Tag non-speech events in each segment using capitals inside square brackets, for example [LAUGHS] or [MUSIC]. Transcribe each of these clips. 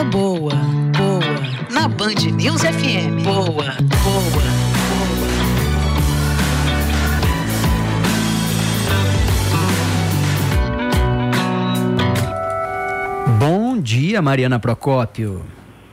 Coisa boa, boa. Na Band News FM. Boa, boa. Bom dia, Mariana Procópio.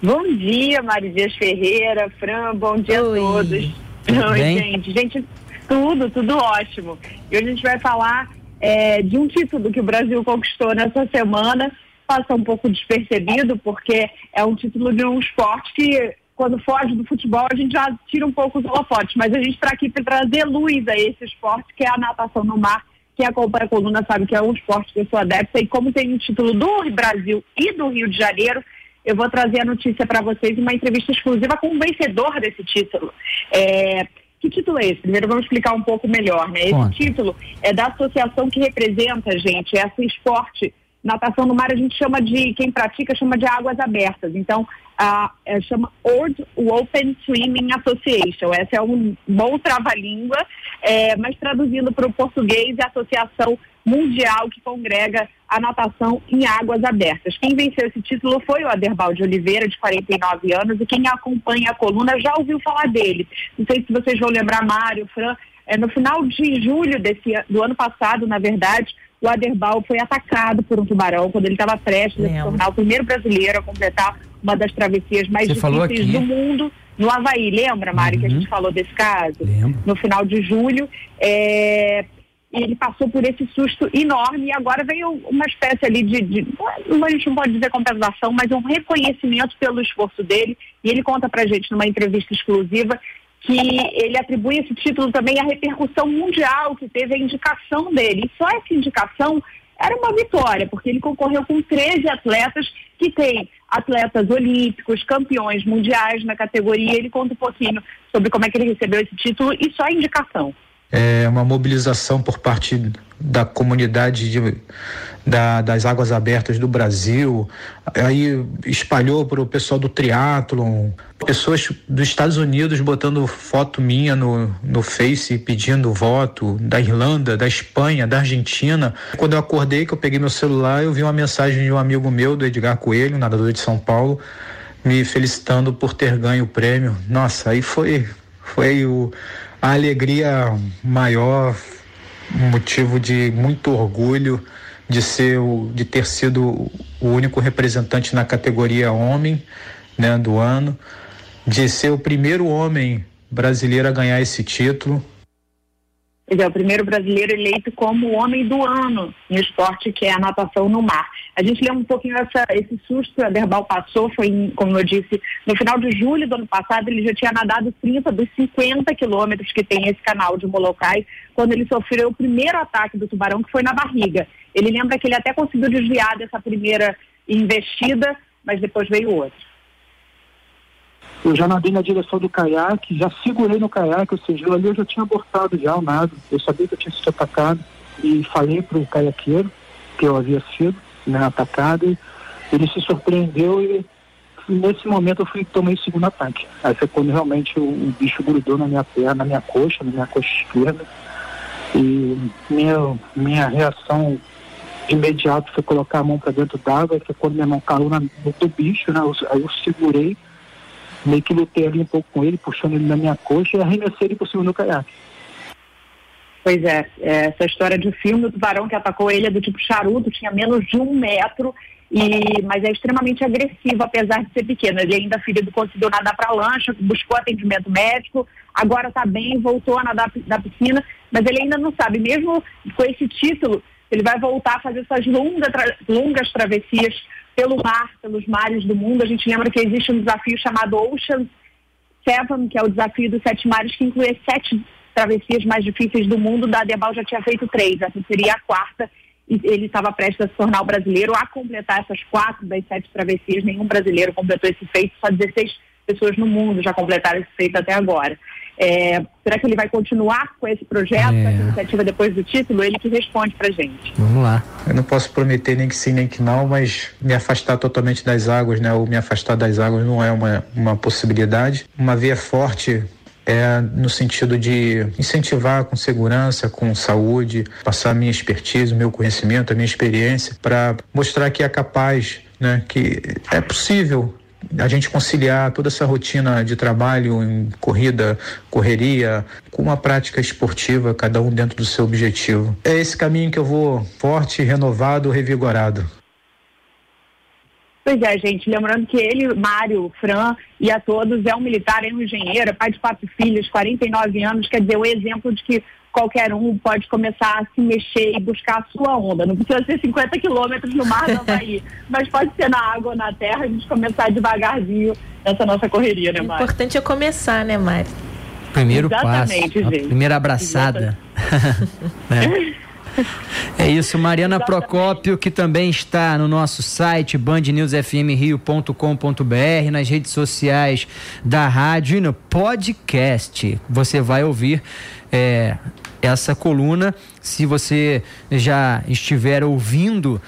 Bom dia, Maridias Ferreira, Fran, bom dia Oi. a todos. Tudo Oi, bem? gente. Gente, tudo, tudo ótimo. E hoje a gente vai falar é, de um título que o Brasil conquistou nessa semana. Passa um pouco despercebido, porque é um título de um esporte que, quando foge do futebol, a gente já tira um pouco os holofotes. Mas a gente está aqui para trazer luz a esse esporte, que é a natação no mar. Quem acompanha a coluna sabe que é um esporte que eu sou adepta. E como tem um título do Brasil e do Rio de Janeiro, eu vou trazer a notícia para vocês, uma entrevista exclusiva com o vencedor desse título. É, que título é esse? Primeiro vamos explicar um pouco melhor, né? Esse Conta. título é da associação que representa, gente, esse esporte. Natação no mar a gente chama de, quem pratica chama de águas abertas. Então, a, é, chama World Open Swimming Association. Essa é um bom trava-língua, é, mas traduzindo para o português, é a Associação Mundial que congrega a natação em águas abertas. Quem venceu esse título foi o Aderbal de Oliveira, de 49 anos, e quem acompanha a coluna já ouviu falar dele. Não sei se vocês vão lembrar, Mário, Fran, é, no final de julho desse, do ano passado, na verdade, o Aderbal foi atacado por um tubarão quando ele estava prestes a se tornar o primeiro brasileiro a completar uma das travessias mais Você difíceis do mundo no Havaí. Lembra, Mari, uhum. que a gente uhum. falou desse caso? Lembro. No final de julho. É, ele passou por esse susto enorme e agora veio uma espécie ali de, de, a gente não pode dizer compensação, mas um reconhecimento pelo esforço dele. E ele conta pra gente numa entrevista exclusiva que ele atribui esse título também à repercussão mundial que teve a indicação dele. E só essa indicação era uma vitória, porque ele concorreu com 13 atletas que têm atletas olímpicos, campeões mundiais na categoria. Ele conta um pouquinho sobre como é que ele recebeu esse título e só a indicação é, uma mobilização por parte da comunidade de, da, das águas abertas do Brasil, aí espalhou para o pessoal do triatlon, pessoas dos Estados Unidos botando foto minha no, no Face pedindo voto, da Irlanda, da Espanha, da Argentina. Quando eu acordei, que eu peguei meu celular, eu vi uma mensagem de um amigo meu, do Edgar Coelho, nadador de São Paulo, me felicitando por ter ganho o prêmio. Nossa, aí foi, foi o a alegria maior, motivo de muito orgulho de ser o, de ter sido o único representante na categoria homem, né, do ano, de ser o primeiro homem brasileiro a ganhar esse título. Ele é o primeiro brasileiro eleito como homem do ano no esporte que é a natação no mar. A gente lembra um pouquinho essa, esse susto que a Derbal passou, foi, como eu disse, no final de julho do ano passado, ele já tinha nadado 30 dos 50 quilômetros que tem esse canal de Molokai, quando ele sofreu o primeiro ataque do tubarão, que foi na barriga. Ele lembra que ele até conseguiu desviar dessa primeira investida, mas depois veio outro. Eu já nadei na direção do caiaque, já segurei no caiaque, ou seja, ali eu já tinha abortado já o nado. Eu sabia que eu tinha sido atacado e falei para o caiaqueiro que eu havia sido né, atacado. E ele se surpreendeu e nesse momento eu fui tomei o segundo ataque. Aí foi quando realmente o, o bicho grudou na minha perna, na minha coxa, na minha coxa esquerda. E minha, minha reação de imediato foi colocar a mão para dentro d'água, foi quando minha mão caiu na, no do bicho, né? Eu, aí eu segurei meio que lutei ali um pouco com ele, puxando ele na minha coxa e arremessei ele por cima do caiaque. Pois é, é, essa história de filme do tubarão que atacou ele é do tipo charuto, tinha menos de um metro, e, mas é extremamente agressivo, apesar de ser pequeno. Ele ainda ferido conseguiu nadar para a lancha, buscou atendimento médico, agora está bem, voltou a nadar da piscina, mas ele ainda não sabe, mesmo com esse título, ele vai voltar a fazer essas longa, tra longas travessias pelo mar, pelos mares do mundo. A gente lembra que existe um desafio chamado Ocean Seven, que é o desafio dos sete mares, que inclui sete travessias mais difíceis do mundo. Da Debal já tinha feito três, essa seria a quarta. E ele estava prestes a se tornar o brasileiro a completar essas quatro das sete travessias. Nenhum brasileiro completou esse feito, só 16 pessoas no mundo já completaram esse feito até agora. É, será que ele vai continuar com esse projeto, é. essa iniciativa depois do título? Ele que responde pra gente. Vamos lá. Eu não posso prometer nem que sim, nem que não, mas me afastar totalmente das águas, né? Ou me afastar das águas não é uma, uma possibilidade. Uma via forte é no sentido de incentivar com segurança, com saúde, passar a minha expertise, o meu conhecimento, a minha experiência, para mostrar que é capaz né, que é possível a gente conciliar toda essa rotina de trabalho em corrida, correria, com uma prática esportiva, cada um dentro do seu objetivo. É esse caminho que eu vou forte, renovado, revigorado. Pois é, gente. Lembrando que ele, Mário, Fran e a todos, é um militar, é um engenheiro, pai de quatro filhos, 49 anos. Quer dizer, o exemplo de que qualquer um pode começar a se mexer e buscar a sua onda. Não precisa ser 50 quilômetros no mar do Havaí, [LAUGHS] mas pode ser na água ou na terra, a gente começar devagarzinho nessa nossa correria, né, Mário? O importante é começar, né, Mário? Primeiro Exatamente, passo, gente. a primeira abraçada. [LAUGHS] é. [LAUGHS] É isso, Mariana Procópio, que também está no nosso site bandnewsfmrio.com.br, nas redes sociais da rádio e no podcast. Você vai ouvir é, essa coluna. Se você já estiver ouvindo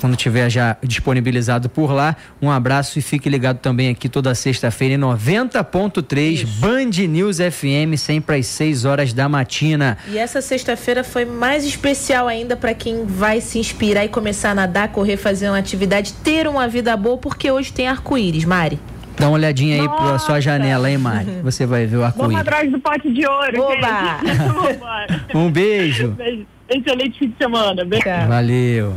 quando tiver já disponibilizado por lá. Um abraço e fique ligado também aqui toda sexta-feira em 90.3 Band News FM, sempre às 6 horas da matina. E essa sexta-feira foi mais especial ainda para quem vai se inspirar e começar a nadar, correr, fazer uma atividade, ter uma vida boa, porque hoje tem arco-íris, Mari. Dá uma olhadinha aí Nossa. pra sua janela, hein, Mari? Você vai ver o arco-íris. Vamos atrás do pote de ouro, [LAUGHS] um beijo. beijo. Excelente fim de semana. Valeu.